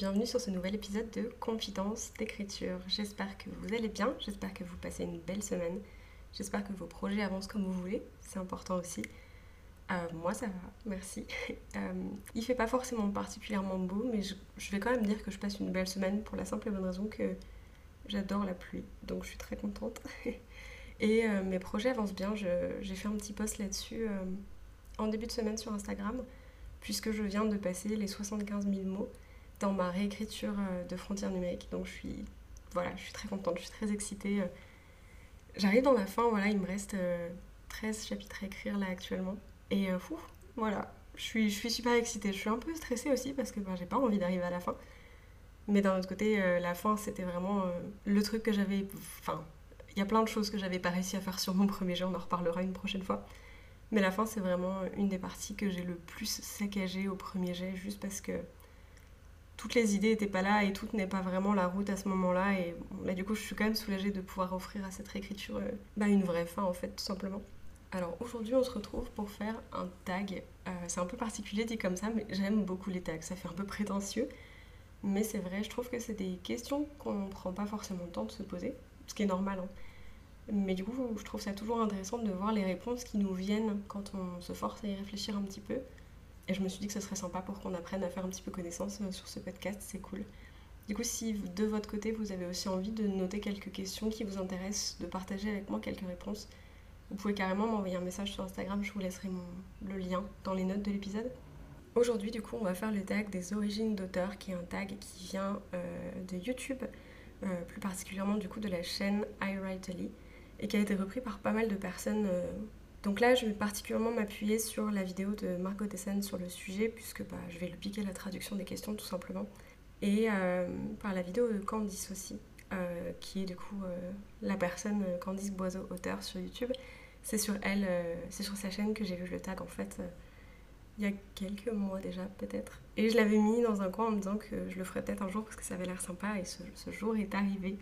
bienvenue sur ce nouvel épisode de Confidence d'écriture. J'espère que vous allez bien, j'espère que vous passez une belle semaine, j'espère que vos projets avancent comme vous voulez, c'est important aussi. Euh, moi ça va, merci. Euh, il fait pas forcément particulièrement beau, mais je, vais quand même dire que je passe une belle semaine pour la simple et bonne raison que j'adore la pluie, donc je suis très contente. et euh, mes projets avancent bien, j'ai fait un petit post là-dessus en début de semaine sur Instagram puisque je viens de passer les 75 000 mots dans ma réécriture euh, de Frontières numériques. Donc je suis, voilà, je suis très contente, je suis très excitée. Euh. J'arrive dans la fin, voilà, il me reste 13 euh, chapitres à écrire là actuellement. Et fou, voilà, je suis, je suis super excitée. Je suis un peu stressée aussi parce que ben, j'ai pas envie d'arriver à la fin. Mais d'un autre côté, la fin, c'était vraiment le truc que j'avais... Enfin, il y a plein de choses que j'avais pas réussi à faire sur mon premier jeu, on en reparlera une prochaine fois. Mais la fin, c'est vraiment une des parties que j'ai le plus saccagé au premier jet, juste parce que toutes les idées n'étaient pas là et tout n'est pas vraiment la route à ce moment-là. Et bah, du coup, je suis quand même soulagée de pouvoir offrir à cette réécriture euh, bah, une vraie fin, en fait, tout simplement. Alors aujourd'hui, on se retrouve pour faire un tag. Euh, c'est un peu particulier dit comme ça, mais j'aime beaucoup les tags. Ça fait un peu prétentieux. Mais c'est vrai, je trouve que c'est des questions qu'on ne prend pas forcément le temps de se poser, ce qui est normal. Hein. Mais du coup, je trouve ça toujours intéressant de voir les réponses qui nous viennent quand on se force à y réfléchir un petit peu. Et je me suis dit que ce serait sympa pour qu'on apprenne à faire un petit peu connaissance euh, sur ce podcast, c'est cool. Du coup, si de votre côté, vous avez aussi envie de noter quelques questions qui vous intéressent, de partager avec moi quelques réponses, vous pouvez carrément m'envoyer un message sur Instagram, je vous laisserai le lien dans les notes de l'épisode. Aujourd'hui, du coup, on va faire le tag des origines d'auteur, qui est un tag qui vient euh, de YouTube, euh, plus particulièrement du coup de la chaîne iWritely et qui a été repris par pas mal de personnes. Donc là, je vais particulièrement m'appuyer sur la vidéo de Margot Dessen sur le sujet, puisque bah, je vais lui piquer la traduction des questions tout simplement. Et euh, par la vidéo de Candice aussi, euh, qui est du coup la personne Candice Boiseau, auteur sur YouTube. C'est sur elle, c'est sur sa chaîne que j'ai vu le tag en fait il y a quelques mois déjà peut-être. Et je l'avais mis dans un coin en me disant que je le ferais peut-être un jour parce que ça avait l'air sympa et ce jour est arrivé.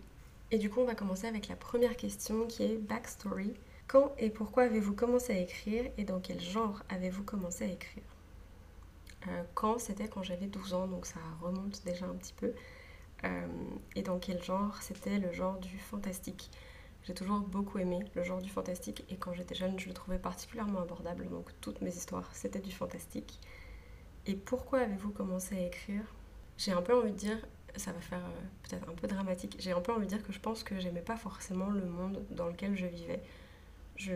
Et du coup, on va commencer avec la première question qui est backstory. Quand et pourquoi avez-vous commencé à écrire et dans quel genre avez-vous commencé à écrire? Euh, Quand C'était quand j'avais 12 ans, donc ça remonte déjà un petit peu. Euh, et dans quel genre? C'était le genre du fantastique. J'ai toujours beaucoup aimé le genre du fantastique et quand j'étais jeune, je le trouvais particulièrement abordable. Donc toutes mes histoires, c'était du fantastique. Et pourquoi avez-vous commencé à écrire? J'ai un peu envie de dire, ça va faire euh, peut-être un peu dramatique. J'ai un peu envie de dire que je pense que j'aimais pas forcément le monde dans lequel je vivais. Je,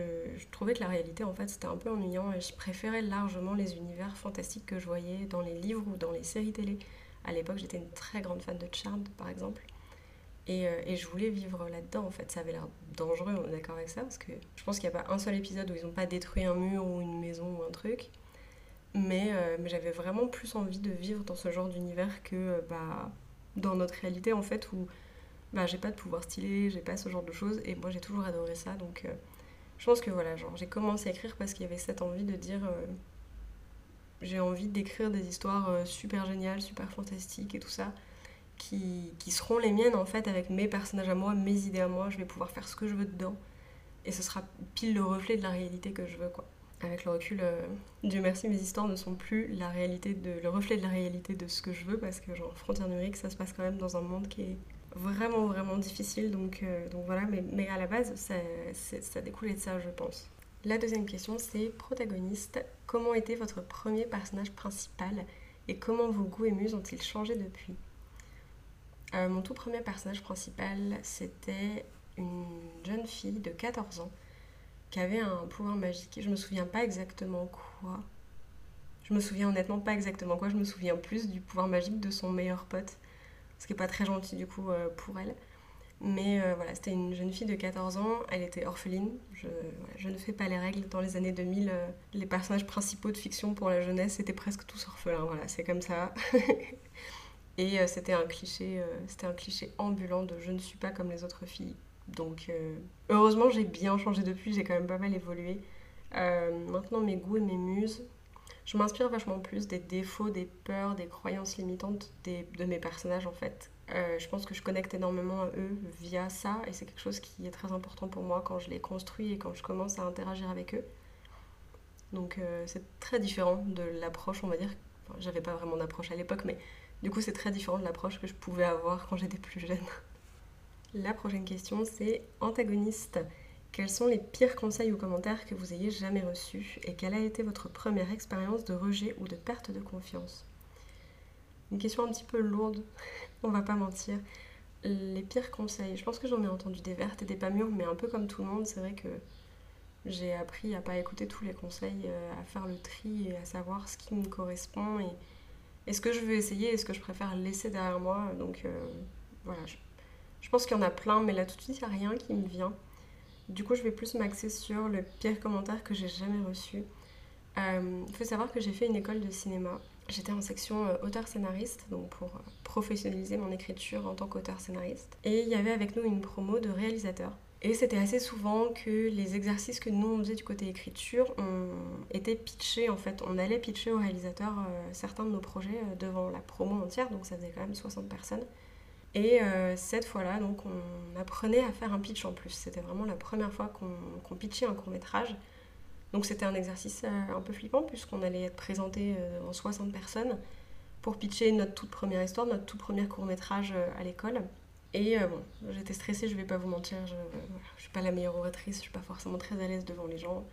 trouvais que la réalité, en fait, c'était un peu ennuyant et je préférais largement les univers fantastiques que je voyais dans les livres ou dans les séries télé. À l'époque, j'étais une très grande fan de Charmed, par exemple. Et, euh, et je voulais vivre là-dedans, en fait. Ça avait l'air dangereux, on est d'accord avec ça, parce que je pense qu'il n'y a pas un seul épisode où ils n'ont pas détruit un mur ou une maison ou un truc. Mais, euh, mais j'avais vraiment plus envie de vivre dans ce genre d'univers que bah, dans notre réalité en fait où bah, j'ai pas de pouvoir stylé, j'ai pas ce genre de choses et moi j'ai toujours adoré ça donc euh, je pense que voilà, genre j'ai commencé à écrire parce qu'il y avait cette envie de dire euh, j'ai envie d'écrire des histoires euh, super géniales, super fantastiques et tout ça qui, qui, seront les miennes en fait avec mes personnages à moi, mes idées à moi, je vais pouvoir faire ce que je veux dedans et ce sera pile le reflet de la réalité que je veux quoi. Avec le recul, euh, Dieu merci, mes histoires ne sont plus la réalité de, le reflet de la réalité de ce que je veux parce que genre frontière numérique, ça se passe quand même dans un monde qui est vraiment vraiment difficile. Donc, euh, donc voilà, mais, à la base, ça, ça découlait de ça, je pense. La deuxième question, c'est protagoniste. Comment était votre premier personnage principal et comment vos goûts et muses ont-ils changé depuis? Euh, Mon tout premier personnage principal, c'était une jeune fille de 14 ans qui avait un pouvoir magique. Je me souviens pas exactement quoi. Je me souviens honnêtement pas exactement quoi. Je me souviens plus du pouvoir magique de son meilleur pote. Ce qui est pas très gentil du coup euh, pour elle. Mais euh, voilà, c'était une jeune fille de 14 ans, elle était orpheline. Je, ne fais pas les règles. Dans les années 2000, euh, les personnages principaux de fiction pour la jeunesse étaient presque tous orphelins. Voilà, c'est comme ça. Et c'était un cliché, c'était un cliché ambulant de je ne suis pas comme les autres filles. Donc heureusement j'ai bien changé depuis, j'ai quand même pas mal évolué. maintenant mes goûts et mes muses, je m'inspire vachement plus des défauts, des peurs, des croyances limitantes des, de mes personnages en fait. je pense que je connecte énormément à eux via ça et c'est quelque chose qui est très important pour moi quand je les construis et quand je commence à interagir avec eux. Donc c'est très différent de l'approche, on va dire. J'avais pas vraiment d'approche à l'époque, mais du coup, c'est très différent de l'approche que je pouvais avoir quand j'étais plus jeune. La prochaine question, c'est antagoniste. Quels sont les pires conseils ou commentaires que vous ayez jamais reçus et quelle a été votre première expérience de rejet ou de perte de confiance? Une question un petit peu lourde, on va pas mentir. Les pires conseils, je pense que j'en ai entendu des vertes et des pas mûres, mais un peu comme tout le monde, c'est vrai que j'ai appris à pas écouter tous les conseils, euh, à faire le tri et à savoir ce qui me correspond et est-ce que je veux essayer Est-ce que je préfère laisser derrière moi Donc euh, voilà, je, pense qu'il y en a plein, mais là tout de suite, il n'y a rien qui me vient. Du coup, je vais plus m'axer sur le pire commentaire que j'ai jamais reçu. Il euh, faut savoir que j'ai fait une école de cinéma. J'étais en section euh, auteur-scénariste, donc pour professionnaliser mon écriture en tant qu'auteur-scénariste. Et il y avait avec nous une promo de réalisateur. Et c'était assez souvent que les exercices que nous on faisait du côté écriture, on était pitchés en fait. On allait pitcher au réalisateur euh, certains de nos projets euh, devant la promo entière, donc ça faisait quand même 60 personnes. Et euh, cette fois-là, donc on apprenait à faire un pitch en plus. C'était vraiment la première fois qu'on pitchait un court métrage. Donc c'était un exercice un peu flippant puisqu'on allait être présenté en 60 personnes pour pitcher notre toute première histoire, notre tout premier court métrage à l'école. Et euh, bon, j'étais stressée, je vais pas vous mentir, je, ne suis pas la meilleure oratrice, je suis pas forcément très à l'aise devant les gens.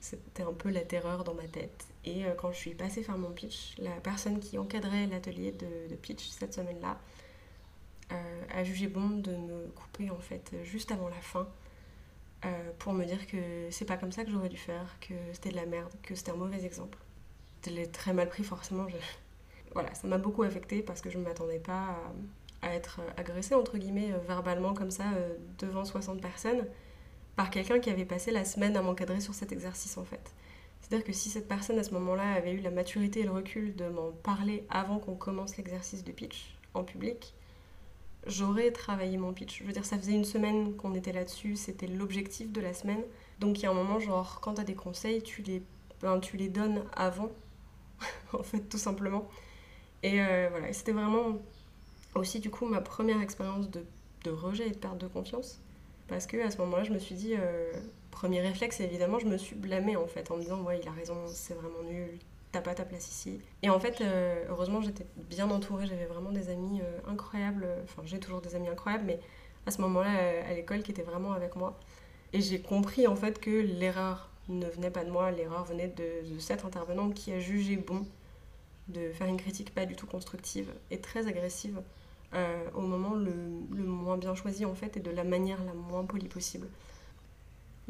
C'était un peu la terreur dans ma tête. Et euh, quand je suis passée faire mon pitch, la personne qui encadrait l'atelier de, pitch cette semaine-là euh, a jugé bon de me couper en fait juste avant la fin pour me dire que c'est pas comme ça que j'aurais dû faire, que c'était de la merde, que c'était un mauvais exemple. Je l'ai très mal pris forcément. Voilà, ça m'a beaucoup affectée parce que je ne m'attendais pas à à être agressée, entre guillemets, euh, verbalement comme ça, euh, devant 60 personnes, par quelqu'un qui avait passé la semaine à m'encadrer sur cet exercice, en fait. C'est-à-dire que si cette personne, à ce moment-là, avait eu la maturité et le recul de m'en parler avant qu'on commence l'exercice de pitch en public, j'aurais travaillé mon pitch. Je veux dire, ça faisait une semaine qu'on était là-dessus, c'était l'objectif de la semaine. Donc il y a un moment, genre, quand tu as des conseils, tu les, ben, tu les donnes avant, en fait, tout simplement. Et euh, voilà, c'était vraiment aussi du coup ma première expérience de, de, rejet et de perte de confiance. Parce que à ce moment-là, je me suis dit, euh, premier réflexe, évidemment, je me suis blâmée en fait, en me disant, ouais, il a raison, c'est vraiment nul, t'as pas ta place ici. Et en fait, euh, heureusement, j'étais bien entourée, j'avais vraiment des amis euh, incroyables, enfin, j'ai toujours des amis incroyables, mais à ce moment-là, à l'école, qui étaient vraiment avec moi. Et j'ai compris en fait que l'erreur ne venait pas de moi, l'erreur venait de, cette intervenante qui a jugé bon de faire une critique pas du tout constructive et très agressive euh, au moment le, moins bien choisi en fait et de la manière la moins polie possible.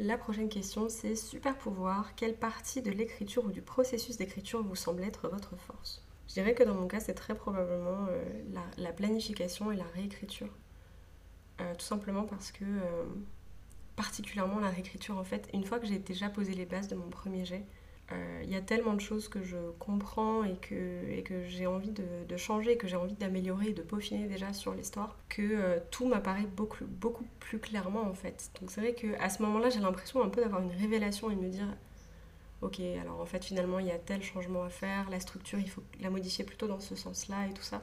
La prochaine question c'est super pouvoir, quelle partie de l'écriture ou du processus d'écriture vous semble être votre force? Je dirais que dans mon cas c'est très probablement euh, la, planification et la réécriture. Euh, tout simplement parce que particulièrement la réécriture en fait, une fois que j'ai déjà posé les bases de mon premier jet, il euh, y a tellement de choses que je comprends et que, et que j'ai envie de, changer, que j'ai envie d'améliorer et de peaufiner déjà sur l'histoire, que euh, tout m'apparaît beaucoup, beaucoup plus clairement en fait. Donc c'est vrai qu'à ce moment-là, j'ai l'impression un peu d'avoir une révélation et de me dire ok, alors en fait finalement il y a tel changement à faire, la structure il faut la modifier plutôt dans ce sens-là et tout ça.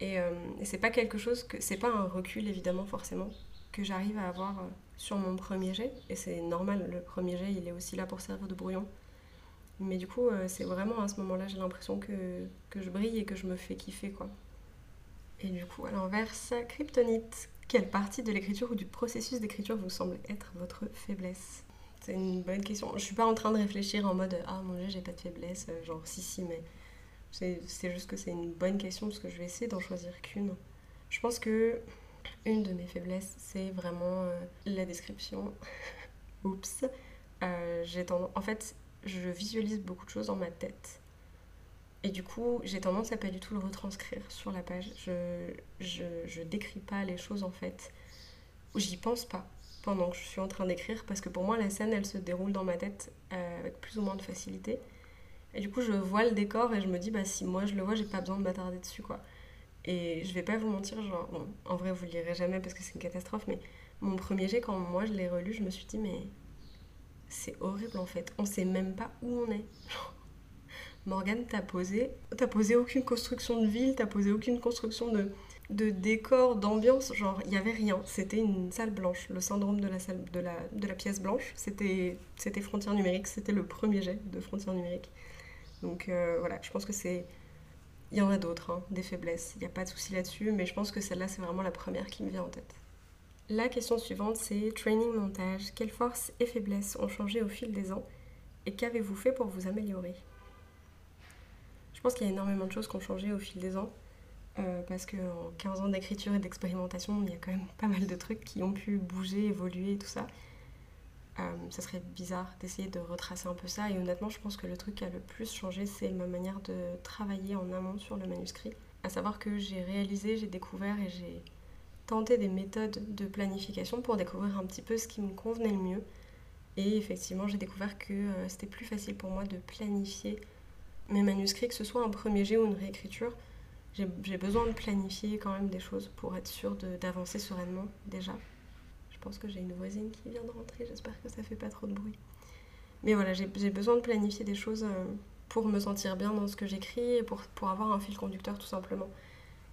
Et, euh, et c'est pas quelque chose que. C'est pas un recul évidemment forcément que j'arrive à avoir sur mon premier jet. Et c'est normal, le premier jet il est aussi là pour servir de brouillon. Mais du coup, euh, c'est vraiment à ce moment-là, j'ai l'impression que, que je brille et que je me fais kiffer, quoi. Et du coup, à l'inverse, Kryptonite, quelle partie de l'écriture ou du processus d'écriture vous semble être votre faiblesse? C'est une bonne question. Je suis pas en train de réfléchir en mode Ah mon dieu, j'ai pas de faiblesse. Euh, genre, si, si, mais c'est juste que c'est une bonne question parce que je vais essayer d'en choisir qu'une. Je pense que une de mes faiblesses, c'est vraiment euh, la description. Oups. j'ai tendance... En fait, je visualise beaucoup de choses dans ma tête. Et du coup, j'ai tendance à pas du tout le retranscrire sur la page. Je, je, décris pas les choses en fait. J'y pense pas pendant que je suis en train d'écrire parce que pour moi, la scène, elle se déroule dans ma tête euh, avec plus ou moins de facilité. Et du coup, je vois le décor et je me dis, bah si moi je le vois, j'ai pas besoin de m'attarder dessus quoi. Et je vais pas vous mentir, genre, en vrai, vous le lirez jamais parce que c'est une catastrophe, mais mon premier jet, quand moi je l'ai relu, je me suis dit, mais c'est horrible en fait. On sait même pas où on est. Morgane, t'as posé, t'as posé aucune construction de ville, t'as posé aucune construction de, de décor, d'ambiance. Genre, il y avait rien. C'était une salle blanche. Le syndrome de la, salle, de la, de la pièce blanche, c'était, c'était Frontières numériques. C'était le premier jet de Frontières numériques. Donc euh, voilà, je pense que c'est. Il y en a d'autres, hein, des faiblesses. Il n'y a pas de souci là-dessus, mais je pense que celle-là, c'est vraiment la première qui me vient en tête. La question suivante, c'est training montage. Quelles forces et faiblesses ont changé au fil des ans et qu'avez-vous fait pour vous améliorer? Je pense qu'il y a énormément de choses qui ont changé au fil des ans. Euh, parce qu'en 15 ans d'écriture et d'expérimentation, il y a quand même pas mal de trucs qui ont pu bouger, évoluer et tout ça. Euh, ça serait bizarre d'essayer de retracer un peu ça. Et honnêtement, je pense que le truc qui a le plus changé, c'est ma manière de travailler en amont sur le manuscrit. À savoir que j'ai réalisé, j'ai découvert et j'ai tenter des méthodes de planification pour découvrir un petit peu ce qui me convenait le mieux. Et effectivement, j'ai découvert que euh, c'était plus facile pour moi de planifier mes manuscrits, que ce soit un premier jet ou une réécriture. J'ai besoin de planifier quand même des choses pour être sûre d'avancer sereinement déjà. Je pense que j'ai une voisine qui vient de rentrer, j'espère que ça fait pas trop de bruit. Mais voilà, j'ai besoin de planifier des choses euh, pour me sentir bien dans ce que j'écris et pour, pour avoir un fil conducteur tout simplement.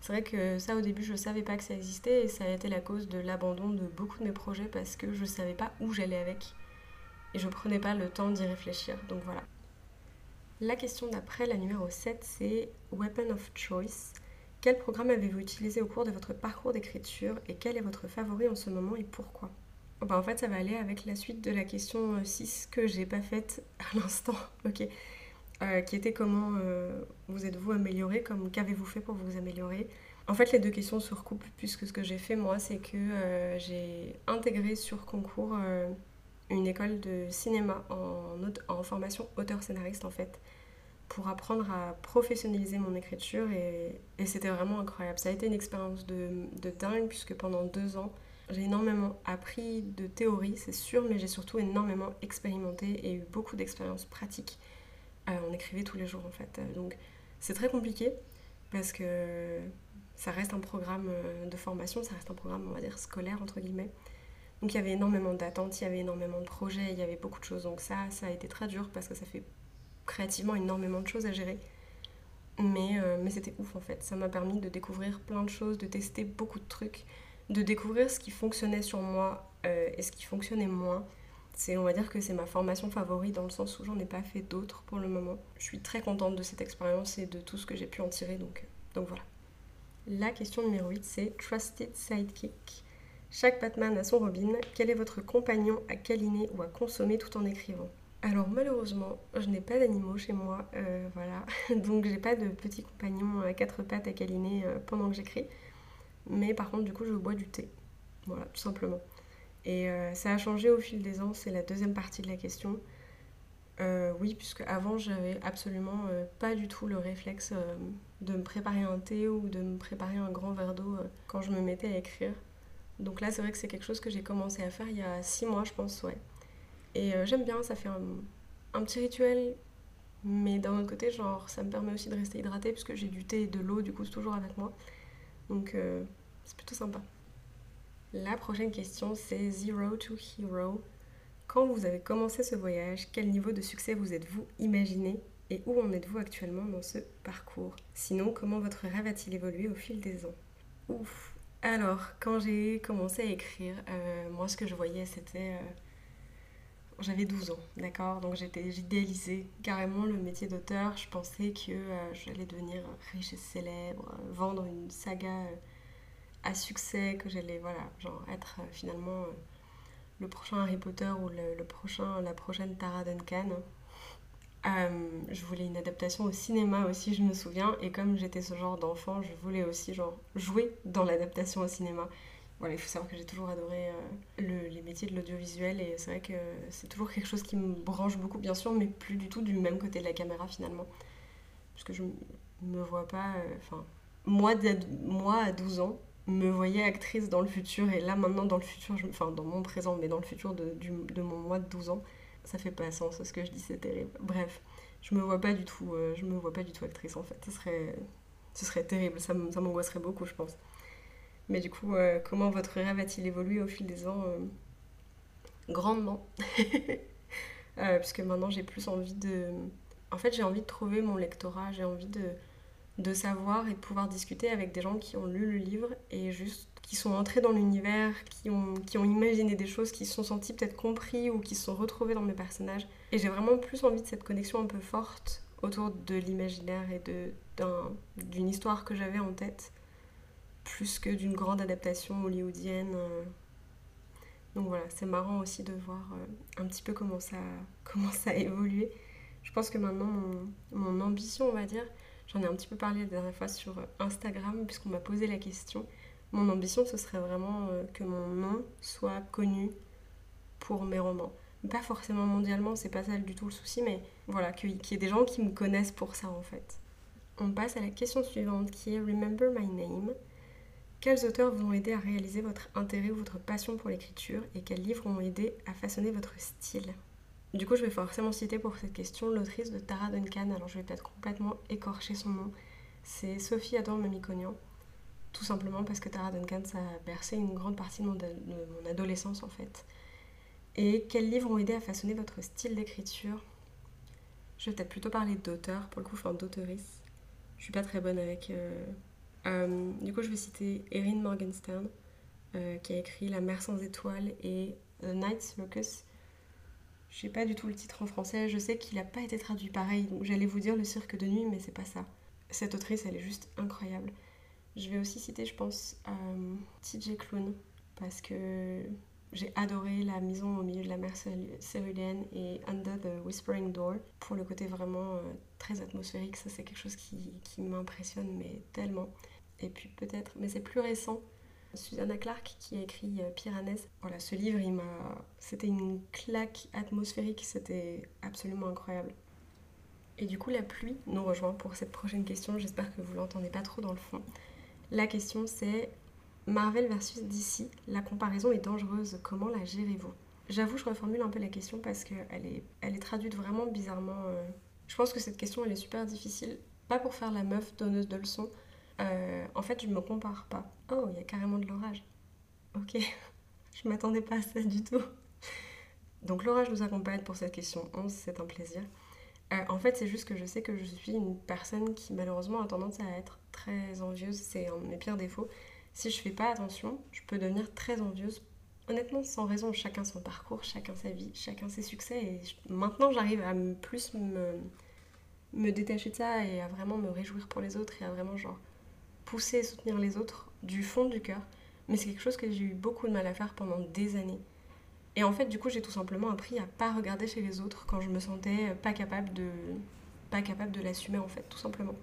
C'est vrai que ça, au début, je ne savais pas que ça existait et ça a été la cause de l'abandon de beaucoup de mes projets parce que je ne savais pas où j'allais avec et je prenais pas le temps d'y réfléchir. Donc voilà. La question d'après, la numéro 7, c'est Weapon of Choice. Quel programme avez-vous utilisé au cours de votre parcours d'écriture et quel est votre favori en ce moment et pourquoi? Oh bah En fait, ça va aller avec la suite de la question 6 que j'ai pas faite à l'instant. ok. Euh, qui était comment euh, vous êtes-vous amélioré, comme qu'avez-vous fait pour vous améliorer? En fait, les deux questions se recoupent puisque ce que j'ai fait moi, c'est que euh, j'ai intégré sur concours une école de cinéma en, formation auteur-scénariste en fait, pour apprendre à professionnaliser mon écriture et, et c'était vraiment incroyable. Ça a été une expérience de, de dingue puisque pendant deux ans, j'ai énormément appris de théorie, c'est sûr, mais j'ai surtout énormément expérimenté et eu beaucoup d'expériences pratiques. Euh, on écrivait tous les jours en fait. Euh, donc c'est très compliqué parce que ça reste un programme euh, de formation, ça reste un programme, on va dire, scolaire entre guillemets. Donc il y avait énormément d'attentes, il y avait énormément de projets, il y avait beaucoup de choses. Donc ça, ça a été très dur parce que ça fait créativement énormément de choses à gérer. Mais, mais c'était ouf en fait. Ça m'a permis de découvrir plein de choses, de tester beaucoup de trucs, de découvrir ce qui fonctionnait sur moi et ce qui fonctionnait moins c'est on va dire que c'est ma formation favorite dans le sens où j'en ai pas fait d'autres pour le moment. Je suis très contente de cette expérience et de tout ce que j'ai pu en tirer donc, donc voilà. La question numéro 8 c'est Trusted Sidekick. Chaque Batman a son Robin. Quel est votre compagnon à câliner ou à consommer tout en écrivant? Alors malheureusement, je n'ai pas d'animaux chez moi, euh, voilà. Donc j'ai pas de petits compagnons à quatre pattes à câliner euh, pendant que j'écris. Mais par contre, du coup, je bois du thé. Voilà, tout simplement. Et euh, ça a changé au fil des ans, c'est la deuxième partie de la question. Euh, oui, puisque avant j'avais absolument euh, pas du tout le réflexe de me préparer un thé ou de me préparer un grand verre d'eau quand je me mettais à écrire. Donc là, c'est vrai que c'est quelque chose que j'ai commencé à faire il y a six mois, je pense, ouais. Et j'aime bien, ça fait un, petit rituel, mais d'un autre côté, genre, ça me permet aussi de rester hydratée puisque j'ai du thé et de l'eau, du coup, toujours avec moi. Donc c'est plutôt sympa. La prochaine question, c'est Zero to Hero. Quand vous avez commencé ce voyage, quel niveau de succès vous êtes-vous imaginé et où en êtes-vous actuellement dans ce parcours? Sinon, comment votre rêve a-t-il évolué au fil des ans? Ouf Alors, quand j'ai commencé à écrire, euh, moi ce que je voyais c'était... Euh, j'avais 12 ans, d'accord? Donc j'idéalisais carrément le métier d'auteur. Je pensais que euh, j'allais devenir riche et célèbre, vendre une saga à succès, que j'allais voilà, genre être euh, finalement euh, le prochain Harry Potter ou le, prochain, la prochaine Tara Duncan. Euh, je voulais une adaptation au cinéma aussi, je me souviens, et comme j'étais ce genre d'enfant, je voulais aussi genre jouer dans l'adaptation au cinéma. Voilà, il faut savoir que j'ai toujours adoré les métiers de l'audiovisuel et c'est vrai que c'est toujours quelque chose qui me branche beaucoup, bien sûr, mais plus du tout du même côté de la caméra finalement. Parce que je me vois pas. Enfin, moi, moi, à 12 ans, me voyais actrice dans le futur et là maintenant dans le futur, enfin dans mon présent, mais dans le futur de, de, mon mois de 12 ans, ça fait pas sens ce que je dis, c'est terrible. Bref, je me vois pas du tout, euh, je me vois pas du tout actrice en fait. Ce serait, Ce serait terrible, ça, m'angoisserait beaucoup, je pense. Mais du coup, euh, comment votre rêve a-t-il évolué au fil des ans Grandement. puisque maintenant, j'ai plus envie de... En fait, j'ai envie de trouver mon lectorat, j'ai envie de, de savoir et de pouvoir discuter avec des gens qui ont lu le livre et juste qui sont entrés dans l'univers, qui ont, qui ont imaginé des choses, qui se sont sentis peut-être compris ou qui se sont retrouvés dans mes personnages. Et j'ai vraiment plus envie de cette connexion un peu forte autour de l'imaginaire et d'une histoire que j'avais en tête, plus que d'une grande adaptation hollywoodienne. Donc voilà, c'est marrant aussi de voir euh, un petit peu comment ça, comment ça a évolué. Je pense que maintenant, mon, mon ambition, on va dire, j'en ai un petit peu parlé la dernière fois sur Instagram, puisqu'on m'a posé la question mon ambition, ce serait vraiment euh, que mon nom soit connu pour mes romans. Pas forcément mondialement, c'est pas ça du tout le souci, mais voilà, qu'il y ait des gens qui me connaissent pour ça en fait. On passe à la question suivante qui est Remember My Name. Quels auteurs vous ont aidé à réaliser votre intérêt ou votre passion pour l'écriture et quels livres ont aidé à façonner votre style? Du coup, je vais forcément citer pour cette question l'autrice de Tara Duncan, alors je vais peut-être complètement écorcher son nom. C'est Sophie Adam Mamikonian. Tout simplement parce que Tara Duncan, ça a bercé une grande partie de mon, adolescence en fait. Et quels livres ont aidé à façonner votre style d'écriture? Je vais peut-être plutôt parler d'auteur, pour le coup, enfin d'auteurice. Je suis pas très bonne avec. Euh, euh, du coup, je vais citer Erin Morgenstern, euh, qui a écrit La mer sans étoiles et The Night Circus. Je sais pas du tout le titre en français, je sais qu'il n'a pas été traduit pareil, j'allais vous dire Le cirque de nuit, mais c'est pas ça. Cette autrice, elle est juste incroyable. Je vais aussi citer, je pense, euh, TJ Clown, parce que j'ai adoré la maison au milieu de la mer céruléenne et Under the Whispering Door pour le côté vraiment euh, très atmosphérique. Ça, c'est quelque chose qui, qui m'impressionne, mais tellement. Et puis peut-être, mais c'est plus récent, Susanna Clark qui a écrit euh, Piranèse. Voilà, ce livre, il m'a... c'était une claque atmosphérique, c'était absolument incroyable. Et du coup, la pluie nous rejoint pour cette prochaine question. J'espère que vous l'entendez pas trop dans le fond. La question c'est Marvel versus DC, la comparaison est dangereuse, comment la gérez-vous? J'avoue, je reformule un peu la question parce qu'elle est, elle est traduite vraiment bizarrement. Euh. Je pense que cette question, elle est super difficile. Pas pour faire la meuf donneuse de leçons. Euh, en fait, je me compare pas. Oh, il y a carrément de l'orage. Ok, je m'attendais pas à ça du tout. Donc l'orage nous accompagne pour cette question 11, c'est un plaisir. Euh, en fait, c'est juste que je sais que je suis une personne qui malheureusement a tendance à être très envieuse. C'est un de mes pires défauts. Si je fais pas attention, je peux devenir très envieuse. Honnêtement, sans raison, chacun son parcours, chacun sa vie, chacun ses succès. Et maintenant, j'arrive à plus me, me détacher de ça et à vraiment me réjouir pour les autres et à vraiment genre pousser et soutenir les autres du fond du cœur. Mais c'est quelque chose que j'ai eu beaucoup de mal à faire pendant des années. Et en fait, du coup, j'ai tout simplement appris à pas regarder chez les autres quand je me sentais pas capable de pas capable de l'assumer en fait, tout simplement.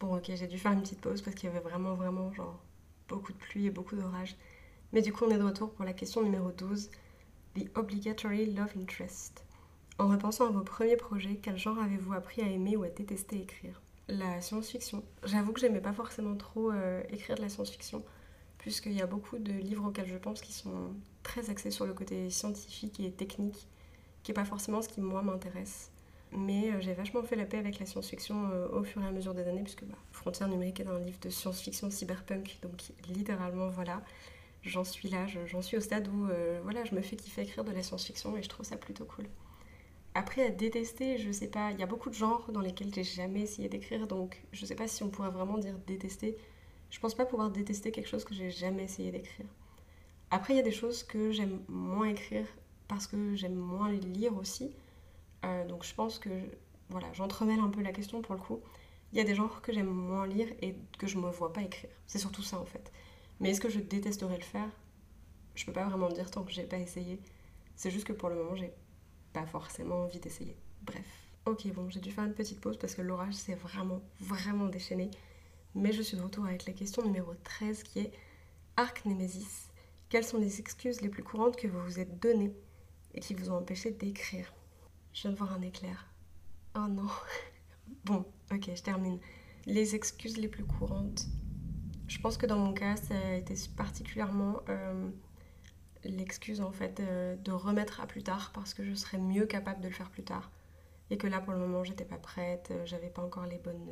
Bon, ok, j'ai dû faire une petite pause parce qu'il y avait vraiment, vraiment, genre, beaucoup de pluie et beaucoup d'orage. Mais du coup, on est de retour pour la question numéro 12, The Obligatory Love Interest. En repensant à vos premiers projets, quel genre avez-vous appris à aimer ou à détester écrire? La science-fiction. J'avoue que j'aimais pas forcément trop euh, écrire de la science-fiction, puisqu'il y a beaucoup de livres auxquels je pense qui sont très axé sur le côté scientifique et technique, qui n'est pas forcément ce qui moi m'intéresse. Mais euh, j'ai vachement fait la paix avec la science-fiction euh, au fur et à mesure des années, puisque bah, Frontières numériques est un livre de science-fiction cyberpunk, donc littéralement voilà, j'en suis là, j'en suis au stade où voilà, je me fais kiffer écrire de la science-fiction et je trouve ça plutôt cool. Après, à détester, je sais pas, il y a beaucoup de genres dans lesquels j'ai jamais essayé d'écrire, donc je sais pas si on pourrait vraiment dire détester. Je pense pas pouvoir détester quelque chose que j'ai jamais essayé d'écrire. Après, il y a des choses que j'aime moins écrire parce que j'aime moins lire aussi. Euh, donc je pense que voilà, j'entremêle un peu la question pour le coup. Il y a des genres que j'aime moins lire et que je me vois pas écrire. C'est surtout ça en fait. Mais est-ce que je détesterais le faire? Je peux pas vraiment dire tant que j'ai pas essayé. C'est juste que pour le moment, j'ai forcément envie d'essayer. Bref. Ok, bon, j'ai dû faire une petite pause parce que l'orage s'est vraiment, vraiment déchaîné. Mais je suis de retour avec la question numéro 13 qui est Arc Nemesis quelles sont les excuses les plus courantes que vous vous êtes données et qui vous ont empêché d'écrire? Je viens de voir un éclair. Oh non. bon, ok, je termine. Les excuses les plus courantes. Je pense que dans mon cas, ça a été particulièrement euh, l'excuse en fait de, remettre à plus tard parce que je serais mieux capable de le faire plus tard. Et que là, pour le moment, j'étais pas prête, j'avais pas encore les bonnes,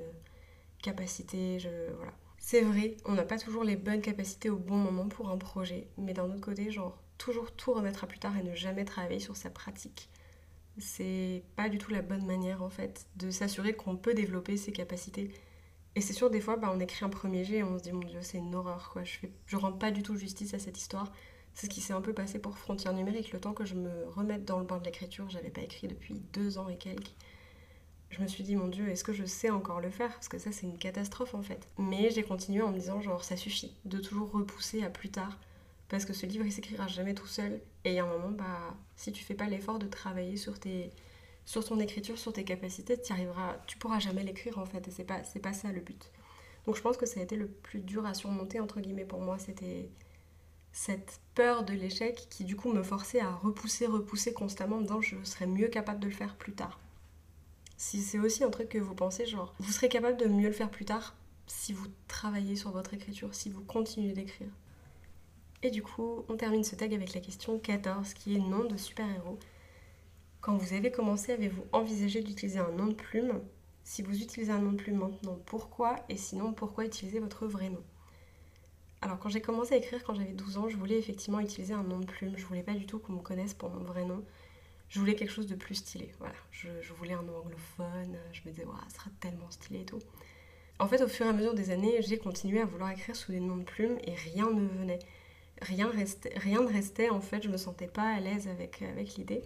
capacités, je... voilà. C'est vrai, on n'a pas toujours les bonnes capacités au bon moment pour un projet, mais d'un autre côté, genre, toujours tout remettre à plus tard et ne jamais travailler sur sa pratique. C'est pas du tout la bonne manière, en fait, de s'assurer qu'on peut développer ses capacités. Et c'est sûr, des fois, bah, on écrit un premier jet et on se dit, mon Dieu, c'est une horreur, quoi. Je, fais... je rends pas du tout justice à cette histoire. C'est ce qui s'est un peu passé pour Frontières numériques. Le temps que je me remette dans le bain de l'écriture, j'avais pas écrit depuis deux ans et quelques. Je me suis dit, mon Dieu, est-ce que je sais encore le faire? Parce que ça, c'est une catastrophe en fait. Mais j'ai continué en me disant, genre, ça suffit de toujours repousser à plus tard. Parce que ce livre, il s'écrira jamais tout seul. Et il y a un moment, bah, si tu fais pas l'effort de travailler sur tes, sur ton écriture, sur tes capacités, tu arriveras, tu pourras jamais l'écrire en fait. Et c'est pas, pas ça le but. Donc je pense que ça a été le plus dur à surmonter entre guillemets pour moi. C'était cette peur de l'échec qui du coup me forçait à repousser, repousser constamment en disant je serais mieux capable de le faire plus tard. Si c'est aussi un truc que vous pensez, genre vous serez capable de mieux le faire plus tard si vous travaillez sur votre écriture, si vous continuez d'écrire. Et du coup, on termine ce tag avec la question 14 qui est nom de super-héros. Quand vous avez commencé, avez-vous envisagé d'utiliser un nom de plume? Si vous utilisez un nom de plume maintenant, pourquoi? Et sinon, pourquoi utiliser votre vrai nom? Alors quand j'ai commencé à écrire quand j'avais 12 ans, je voulais effectivement utiliser un nom de plume. Je voulais pas du tout qu'on me connaisse pour mon vrai nom. Je voulais quelque chose de plus stylé. Voilà, je, voulais un nom anglophone. Je me disais, waouh, ça sera tellement stylé et tout. En fait, au fur et à mesure des années, j'ai continué à vouloir écrire sous des noms de plumes et rien ne venait. Rien, restait, ne restait, en fait, je me sentais pas à l'aise avec, avec l'idée.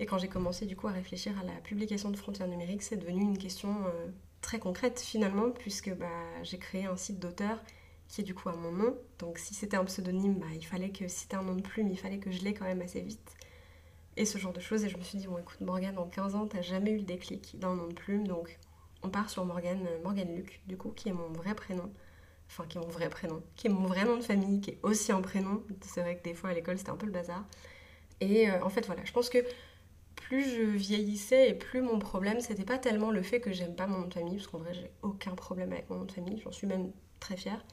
Et quand j'ai commencé du coup à réfléchir à la publication de Frontières numériques, c'est devenu une question euh, très concrète finalement, puisque bah, j'ai créé un site d'auteur qui est du coup à mon nom. Donc si c'était un pseudonyme, bah, il fallait que, si c'était un nom de plume, il fallait que je l'ai quand même assez vite. Et ce genre de choses. Et je me suis dit, bon écoute Morgane, en 15 ans, t'as jamais eu le déclic d'un nom de plume. Donc on part sur Morgane, euh, Morgane Luc, du coup, qui est mon vrai prénom. Enfin, qui est mon vrai prénom, qui est mon vrai nom de famille, qui est aussi un prénom. C'est vrai que des fois à l'école, c'était un peu le bazar. Et euh, en fait, voilà, je pense que plus je vieillissais et plus mon problème, c'était pas tellement le fait que j'aime pas mon nom de famille, parce qu'en vrai, j'ai aucun problème avec mon nom de famille, j'en suis même très fière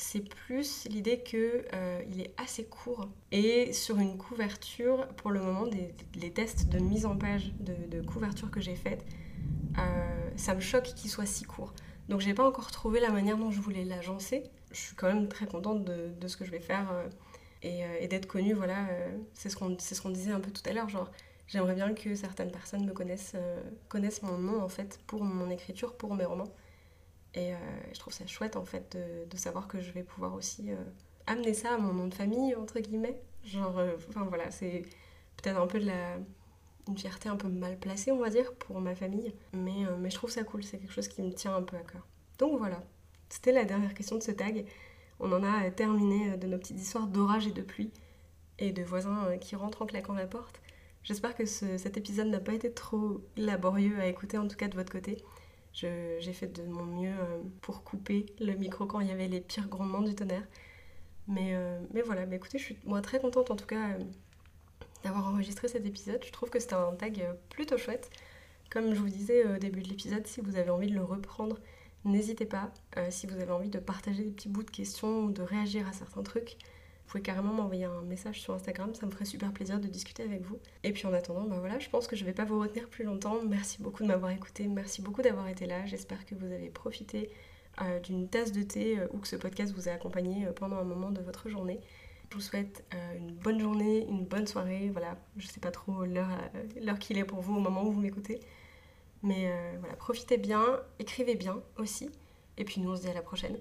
c'est plus l'idée qu'il euh, est assez court. Et sur une couverture, pour le moment, des, les tests de mise en page de, couverture que j'ai faites, euh, ça me choque qu'il soit si court. Donc j'ai pas encore trouvé la manière dont je voulais l'agencer. Je suis quand même très contente de, ce que je vais faire euh, et, d'être connue. Voilà, c'est ce qu'on ce disait un peu tout à l'heure. Genre, j'aimerais bien que certaines personnes me connaissent, connaissent mon nom en fait pour mon écriture, pour mes romans. Et euh, je trouve ça chouette en fait de, savoir que je vais pouvoir aussi euh, amener ça à mon nom de famille, entre guillemets. Genre, euh, enfin voilà, c'est peut-être un peu de la. une fierté un peu mal placée, on va dire, pour ma famille. Mais, mais je trouve ça cool, c'est quelque chose qui me tient un peu à cœur. Donc voilà, c'était la dernière question de ce tag. On en a terminé de nos petites histoires d'orage et de pluie et de voisins qui rentrent en claquant la porte. J'espère que cet épisode n'a pas été trop laborieux à écouter, en tout cas de votre côté. J'ai fait de mon mieux euh, pour couper le micro quand il y avait les pires grondements du tonnerre. Mais, euh, voilà, mais écoutez, je suis moi très contente en tout cas euh, d'avoir enregistré cet épisode. Je trouve que c'était un tag plutôt chouette. Comme je vous disais au début de l'épisode, si vous avez envie de le reprendre, n'hésitez pas. si vous avez envie de partager des petits bouts de questions ou de réagir à certains trucs, pouvez carrément m'envoyer un message sur Instagram, ça me ferait super plaisir de discuter avec vous. Et puis en attendant, bah voilà, je pense que je vais pas vous retenir plus longtemps. Merci beaucoup de m'avoir écouté, merci beaucoup d'avoir été là. J'espère que vous avez profité euh, d'une tasse de thé euh, ou que ce podcast vous a accompagné euh, pendant un moment de votre journée. Je vous souhaite une bonne journée, une bonne soirée. Voilà, je sais pas trop l'heure qu'il est pour vous au moment où vous m'écoutez. Mais voilà, profitez bien, écrivez bien aussi. Et puis nous on se dit à la prochaine.